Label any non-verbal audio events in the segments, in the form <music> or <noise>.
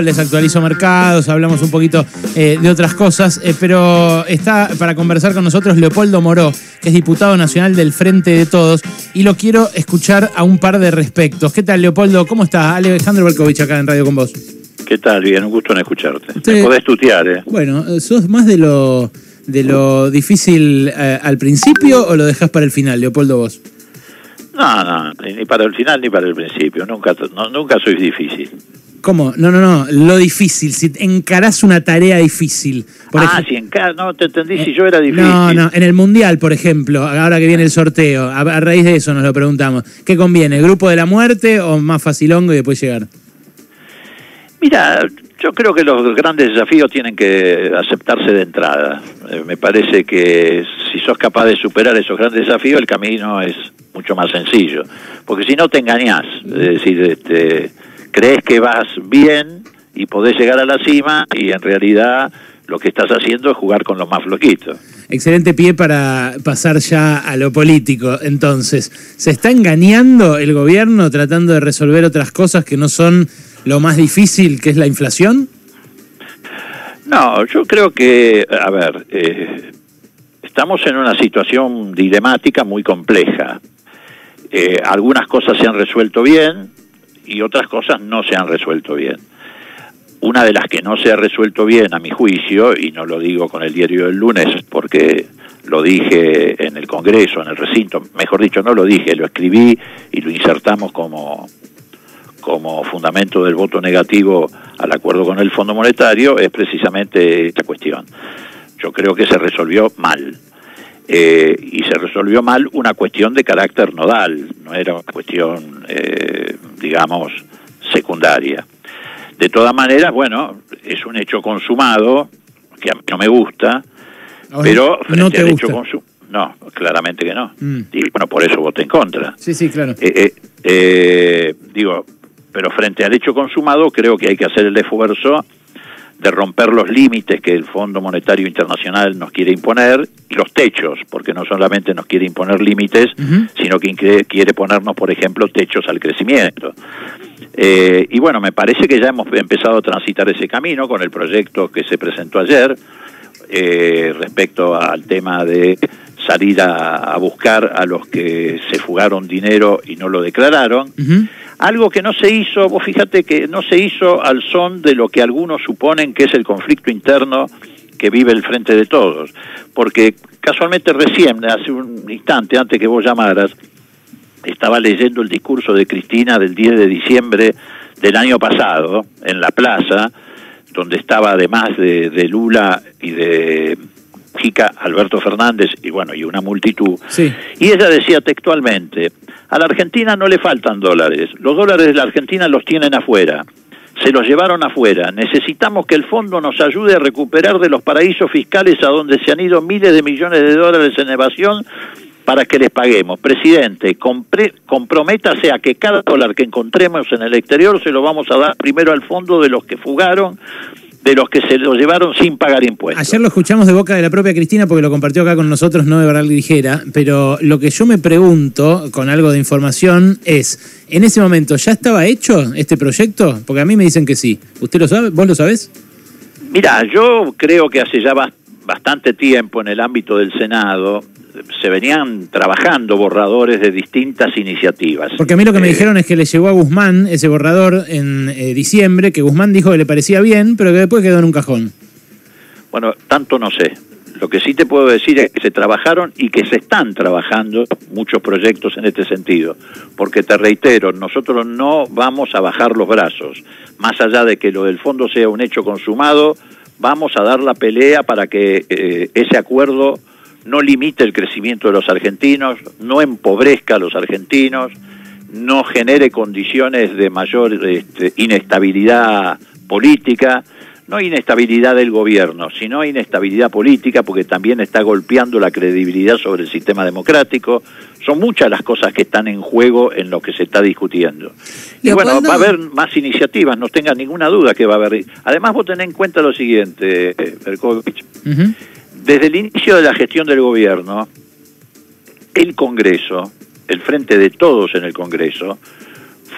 les actualizo mercados, hablamos un poquito eh, de otras cosas, eh, pero está para conversar con nosotros Leopoldo Moró, que es diputado nacional del Frente de Todos, y lo quiero escuchar a un par de respectos. ¿Qué tal, Leopoldo? ¿Cómo estás? Alejandro Berkovich acá en Radio con vos. ¿Qué tal? Bien, un gusto en escucharte. Te podés tutear, ¿eh? Bueno, ¿sos más de lo, de lo difícil eh, al principio o lo dejás para el final, Leopoldo, vos? No, no, ni para el final ni para el principio. Nunca, nunca soy difícil. ¿Cómo? No, no, no. Lo difícil. Si encarás una tarea difícil. ah, si encarás. No, te entendí si yo era eh, difícil. No, no. En el Mundial, por ejemplo, ahora que viene el sorteo, a, raíz de eso nos lo preguntamos. ¿Qué conviene? ¿Grupo de la muerte o más facilongo y después llegar? Mira, yo creo que los grandes desafíos tienen que aceptarse de entrada. Eh, me parece que si sos capaz de superar esos grandes desafíos, el camino es mucho más sencillo. Porque si no te engañás. Es decir, este crees que vas bien y podés llegar a la cima y en realidad lo que estás haciendo es jugar con los más floquitos. Excelente pie para pasar ya a lo político. Entonces, ¿se está engañando el gobierno tratando de resolver otras cosas que no son lo más difícil, que es la inflación? No, yo creo que, a ver, eh, estamos en una situación dilemática muy compleja. Eh, algunas cosas se han resuelto bien, y otras cosas no se han resuelto bien. Una de las que no se ha resuelto bien, a mi juicio, y no lo digo con el diario del lunes porque lo dije en el Congreso, en el recinto, mejor dicho, no lo dije, lo escribí y lo insertamos como, como fundamento del voto negativo al acuerdo con el Fondo Monetario, es precisamente esta cuestión. Yo creo que se resolvió mal. Eh, y se resolvió mal una cuestión de carácter nodal, no era una cuestión, eh, digamos, secundaria. De todas maneras, bueno, es un hecho consumado, que a mí no me gusta, pero frente no te al gusta. hecho consumado... No, claramente que no. Mm. Y bueno, por eso voté en contra. Sí, sí, claro. Eh, digo, pero frente al hecho consumado creo que hay que hacer el esfuerzo de romper los límites que el Fondo Monetario Internacional nos quiere imponer y los techos, porque no solamente nos quiere imponer límites, sino que quiere ponernos, por ejemplo, techos al crecimiento. Eh, y bueno, me parece que ya hemos empezado a transitar ese camino con el proyecto que se presentó ayer eh, respecto al tema de salir a, buscar a los que se fugaron dinero y no lo declararon. Algo que no se hizo, vos fíjate que no se hizo al son de lo que algunos suponen que es el conflicto interno que vive el Frente de Todos. Porque casualmente recién, hace un instante antes que vos llamaras, estaba leyendo el discurso de Cristina del 10 de diciembre del año pasado en la plaza, donde estaba además de, de Lula y de chica Alberto Fernández y bueno, y una multitud. Y ella decía textualmente, a la Argentina no le faltan dólares, los dólares de la Argentina los tienen afuera, se los llevaron afuera, necesitamos que el fondo nos ayude a recuperar de los paraísos fiscales a donde se han ido miles de millones de dólares en evasión para que les paguemos. Presidente, comprométase a que cada dólar que encontremos en el exterior se lo vamos a dar primero al fondo de los que fugaron de los que se lo llevaron sin pagar impuestos. Ayer lo escuchamos de boca de la propia Cristina porque lo compartió acá con nosotros, no de verdad ligera, pero lo que yo me pregunto con algo de información es, ¿en ese momento ya estaba hecho este proyecto? Porque a mí me dicen que sí. ¿Usted lo sabe? ¿Vos lo sabés? Mira, yo creo que hace ya bastante tiempo en el ámbito del Senado se venían trabajando borradores de distintas iniciativas. Porque a mí lo que me eh, dijeron es que le llegó a Guzmán ese borrador en eh, diciembre, que Guzmán dijo que le parecía bien, pero que después quedó en un cajón. Bueno, tanto no sé. Lo que sí te puedo decir es que se trabajaron y que se están trabajando muchos proyectos en este sentido. Porque te reitero, nosotros no vamos a bajar los brazos. Más allá de que lo del fondo sea un hecho consumado, vamos a dar la pelea para que eh, ese acuerdo no limite el crecimiento de los argentinos, no empobrezca a los argentinos, no genere condiciones de mayor este, inestabilidad política, no inestabilidad del gobierno, sino inestabilidad política, porque también está golpeando la credibilidad sobre el sistema democrático. Son muchas las cosas que están en juego en lo que se está discutiendo. Y bueno, va a haber más iniciativas, no tengan ninguna duda que va a haber. Además, vos tenés en cuenta lo siguiente, Berkovich. Desde el inicio de la gestión del gobierno, el Congreso, el frente de todos en el Congreso,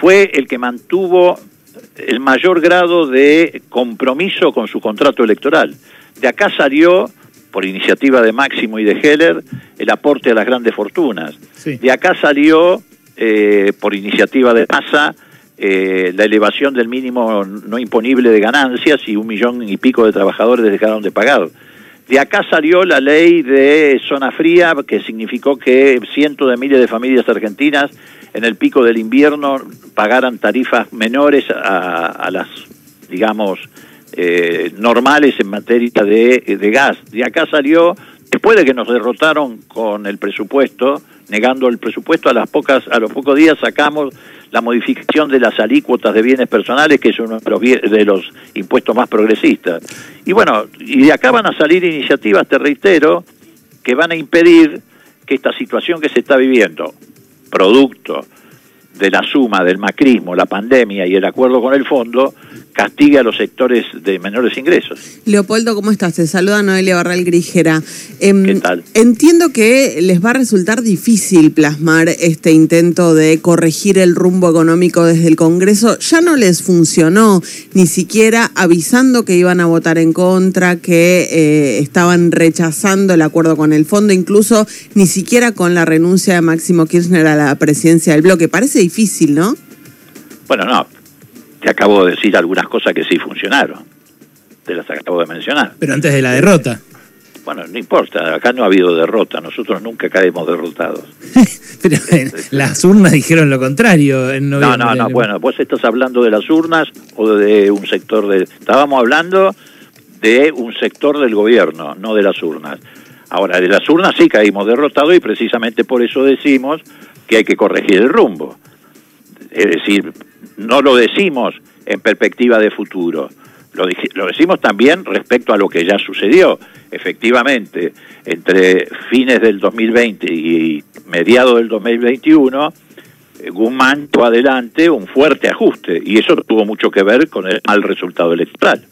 fue el que mantuvo el mayor grado de compromiso con su contrato electoral. De acá salió, por iniciativa de Máximo y de Heller, el aporte a las grandes fortunas. De acá salió, eh, por iniciativa de Massa, eh, la elevación del mínimo no imponible de ganancias y un millón y pico de trabajadores dejaron de pagar. De acá salió la ley de zona fría, que significó que cientos de miles de familias argentinas en el pico del invierno pagaran tarifas menores a, las, digamos, eh, normales en materia de, de gas. De acá salió, después de que nos derrotaron con el presupuesto, negando el presupuesto, a las pocas, a los pocos días sacamos la modificación de las alícuotas de bienes personales, que es uno de los, de los impuestos más progresistas. Y bueno, y de acá van a salir iniciativas, te reitero, que van a impedir que esta situación que se está viviendo, producto de la suma del macrismo, la pandemia y el acuerdo con el fondo, castigue a los sectores de menores ingresos. Leopoldo, ¿cómo estás? Te saluda Noelia Barral Grijera. Em, ¿Qué tal? Entiendo que les va a resultar difícil plasmar este intento de corregir el rumbo económico desde el Congreso. Ya no les funcionó, ni siquiera avisando que iban a votar en contra, que eh, estaban rechazando el acuerdo con el fondo, incluso ni siquiera con la renuncia de Máximo Kirchner a la presidencia del bloque. Parece difícil, ¿no? Bueno, no, te acabo de decir algunas cosas que sí funcionaron. Te las acabo de mencionar. Pero antes de la derrota. Bueno, no importa, acá no ha habido derrota, nosotros nunca caemos derrotados. <laughs> Pero las urnas dijeron lo contrario en No, no, no, bueno, vos estás hablando de las urnas o de un sector de... Estábamos hablando de un sector del gobierno, no de las urnas. Ahora, de las urnas sí caímos derrotados y precisamente por eso decimos que hay que corregir el rumbo. Es decir, no lo decimos en perspectiva de futuro, lo, decimos también respecto a lo que ya sucedió. Efectivamente, entre fines del 2020 y mediados del 2021, eh, Guzmán tuvo adelante un fuerte ajuste y eso tuvo mucho que ver con el mal resultado electoral.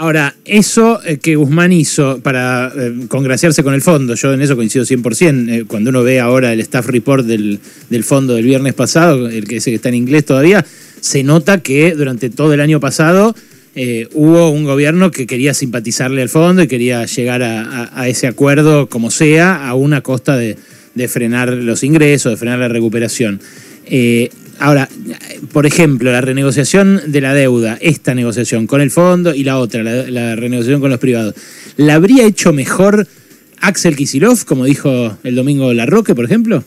Ahora, eso eh, que Guzmán hizo para eh, congraciarse con el fondo, yo en eso coincido 100%, cuando uno ve ahora el staff report del, del fondo del viernes pasado, el que dice que está en inglés todavía, se nota que durante todo el año pasado eh, hubo un gobierno que quería simpatizarle al fondo y quería llegar a, ese acuerdo como sea, a una costa de, frenar los ingresos, de frenar la recuperación. Eh, ahora, por ejemplo, la renegociación de la deuda, esta negociación con el fondo y la otra, la, renegociación con los privados, ¿la habría hecho mejor Axel Kisilov, como dijo el domingo Larroque, por ejemplo?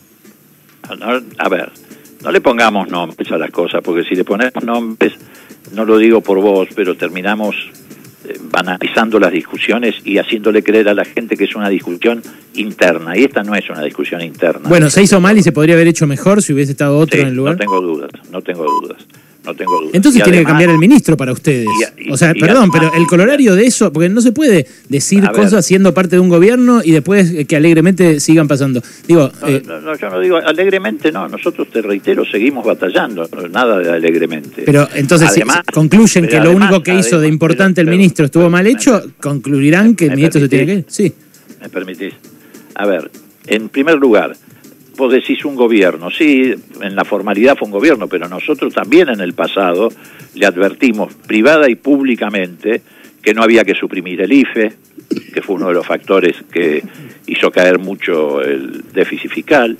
A ver, no le pongamos nombres a las cosas, porque si le ponemos nombres, no lo digo por vos, pero terminamos banalizando las discusiones y haciéndole creer a la gente que es una discusión interna. Y esta no es una discusión interna. Bueno, se hizo mal y se podría haber hecho mejor si hubiese estado otro en el lugar. No tengo dudas, no tengo dudas no tengo duda. Entonces tiene que cambiar el ministro para ustedes. o sea, perdón, pero el colorario de eso, porque no se puede decir cosas siendo parte de un gobierno y después que alegremente sigan pasando. Digo, eh, no, yo no digo alegremente, no. Nosotros, te reitero, seguimos batallando, nada de alegremente. Pero entonces, si concluyen que lo único que hizo de importante el ministro estuvo mal hecho, concluirán que el ministro se tiene que ir. Sí. ¿Me permitís? A ver, en primer lugar, vos decís un gobierno, sí, en la formalidad fue un gobierno, pero nosotros también en el pasado le advertimos privada y públicamente que no había que suprimir el IFE, que fue uno de los factores que hizo caer mucho el déficit fiscal.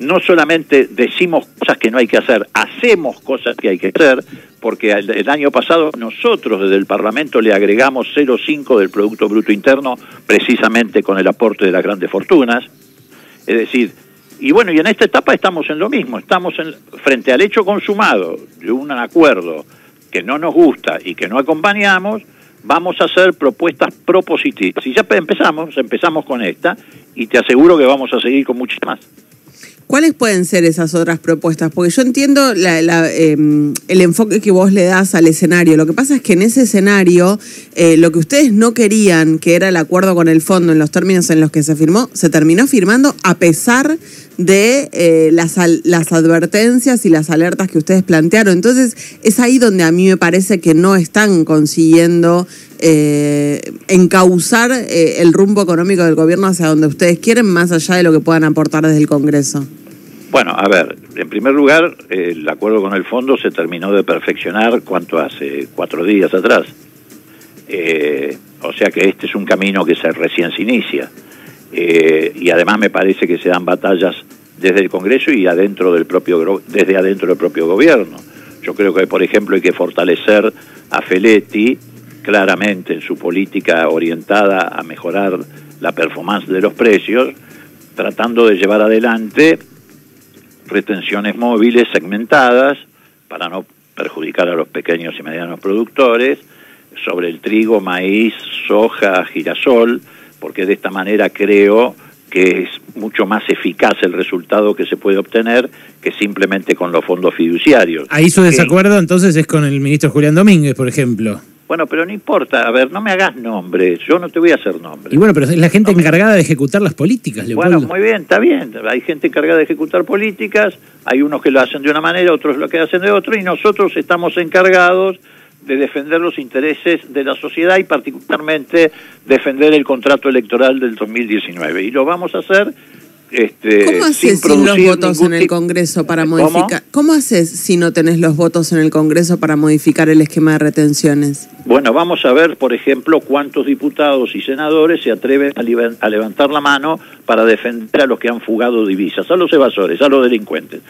No solamente decimos cosas que no hay que hacer, hacemos cosas que hay que hacer, porque el, año pasado nosotros desde el Parlamento le agregamos 0,5 del Producto Bruto Interno precisamente con el aporte de las grandes fortunas. Es decir, y bueno, y en esta etapa estamos en lo mismo, estamos en, frente al hecho consumado de un acuerdo que no nos gusta y que no acompañamos, vamos a hacer propuestas propositivas. Y ya empezamos, empezamos con esta, y te aseguro que vamos a seguir con muchas más. ¿Cuáles pueden ser esas otras propuestas? Porque yo entiendo em, el enfoque que vos le das al escenario. Lo que pasa es que en ese escenario, eh, lo que ustedes no querían, que era el acuerdo con el fondo en los términos en los que se firmó, se terminó firmando a pesar de eh, las, las advertencias y las alertas que ustedes plantearon. Entonces, es ahí donde a mí me parece que no están consiguiendo eh, encauzar eh, el rumbo económico del gobierno hacia donde ustedes quieren, más allá de lo que puedan aportar desde el Congreso. Bueno, a ver, en primer lugar, el acuerdo con el fondo se terminó de perfeccionar, ¿cuánto hace? Cuatro días atrás. O sea que este es un camino que se recién se inicia. Eh, y además me parece que se dan batallas desde el Congreso y adentro del propio desde adentro del propio gobierno. Yo creo que, por ejemplo, hay que fortalecer a Feletti claramente en su política orientada a mejorar la performance de los precios, tratando de llevar adelante retenciones móviles segmentadas para no perjudicar a los pequeños y medianos productores, sobre el trigo, maíz, soja, girasol, porque de esta manera creo que es mucho más eficaz el resultado que se puede obtener que simplemente con los fondos fiduciarios. Ahí su desacuerdo entonces es con el ministro Julián Domínguez, por ejemplo. Bueno, pero no importa, a ver, no me hagas nombre, yo no te voy a hacer nombre. Y bueno, pero es la gente encargada de ejecutar las políticas, Leopoldo. Bueno, muy bien, está bien, hay gente encargada de ejecutar políticas, hay unos que lo hacen de una manera, otros lo que hacen de otra, y nosotros estamos encargados de defender los intereses de la sociedad y particularmente defender el contrato electoral del 2019. Y lo vamos a hacer este, ¿Cómo haces sin, los votos en el Congreso para modificar? ¿Cómo? haces si no tenés los votos en el Congreso para modificar el esquema de retenciones? Bueno, vamos a ver, por ejemplo, cuántos diputados y senadores se atreven a, levantar la mano para defender a los que han fugado divisas, a los evasores, a los delincuentes.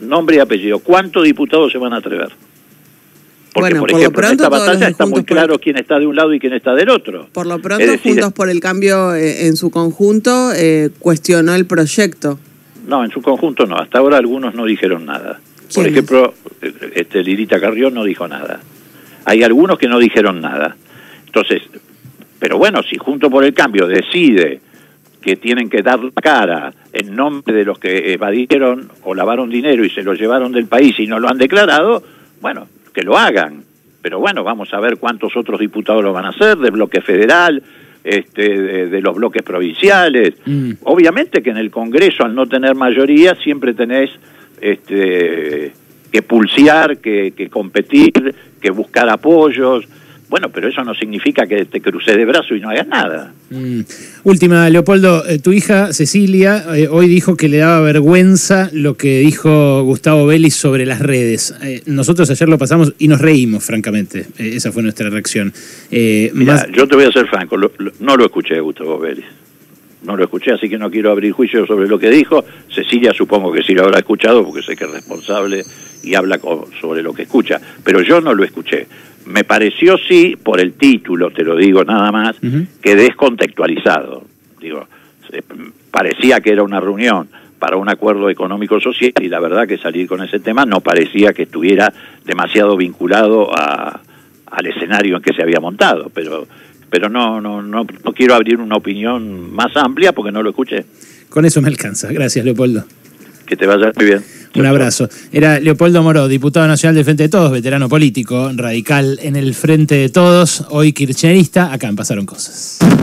Nombre y apellido. ¿Cuántos diputados se van a atrever? Porque, por, ejemplo, en esta batalla está muy claro quién está de un lado y quién está del otro. Por lo pronto, Juntos por el Cambio eh, en su conjunto eh, cuestionó el proyecto. No, en su conjunto no. Hasta ahora algunos no dijeron nada. Por ejemplo, este Lirita Carrión no dijo nada. Hay algunos que no dijeron nada. Entonces, pero bueno, si Juntos por el Cambio decide que tienen que dar la cara en nombre de los que evadieron o lavaron dinero y se lo llevaron del país y no lo han declarado, bueno, que lo hagan. Pero bueno, vamos a ver cuántos otros diputados lo van a hacer, del bloque federal, este, de, los bloques provinciales. Mm. Obviamente que en el Congreso, al no tener mayoría, siempre tenés este, que pulsear, que, que competir, que buscar apoyos. Bueno, pero eso no significa que te cruces de brazo y no hagas nada. Mm. Última, Leopoldo, eh, tu hija Cecilia eh, hoy dijo que le daba vergüenza lo que dijo Gustavo Vélez sobre las redes. Eh, nosotros ayer lo pasamos y nos reímos, francamente. esa fue nuestra reacción. Mira, yo te voy a ser franco, no lo escuché Gustavo Vélez. No lo escuché, así que no quiero abrir juicio sobre lo que dijo. Cecilia supongo que sí lo habrá escuchado porque sé que es responsable y habla sobre lo que escucha, pero yo no lo escuché me pareció sí, por el título, te lo digo nada más, que descontextualizado. Digo, parecía que era una reunión para un acuerdo económico social y la verdad que salir con ese tema no parecía que estuviera demasiado vinculado a, al escenario en que se había montado, pero pero no, no, no, no quiero abrir una opinión más amplia porque no lo escuché. Con eso me alcanza. Gracias, Leopoldo. Que te vaya muy bien. Un abrazo. Era Leopoldo Moró, diputado nacional del Frente de Todos, veterano político, radical en el Frente de Todos, hoy kirchnerista. Acá en Pasaron Cosas.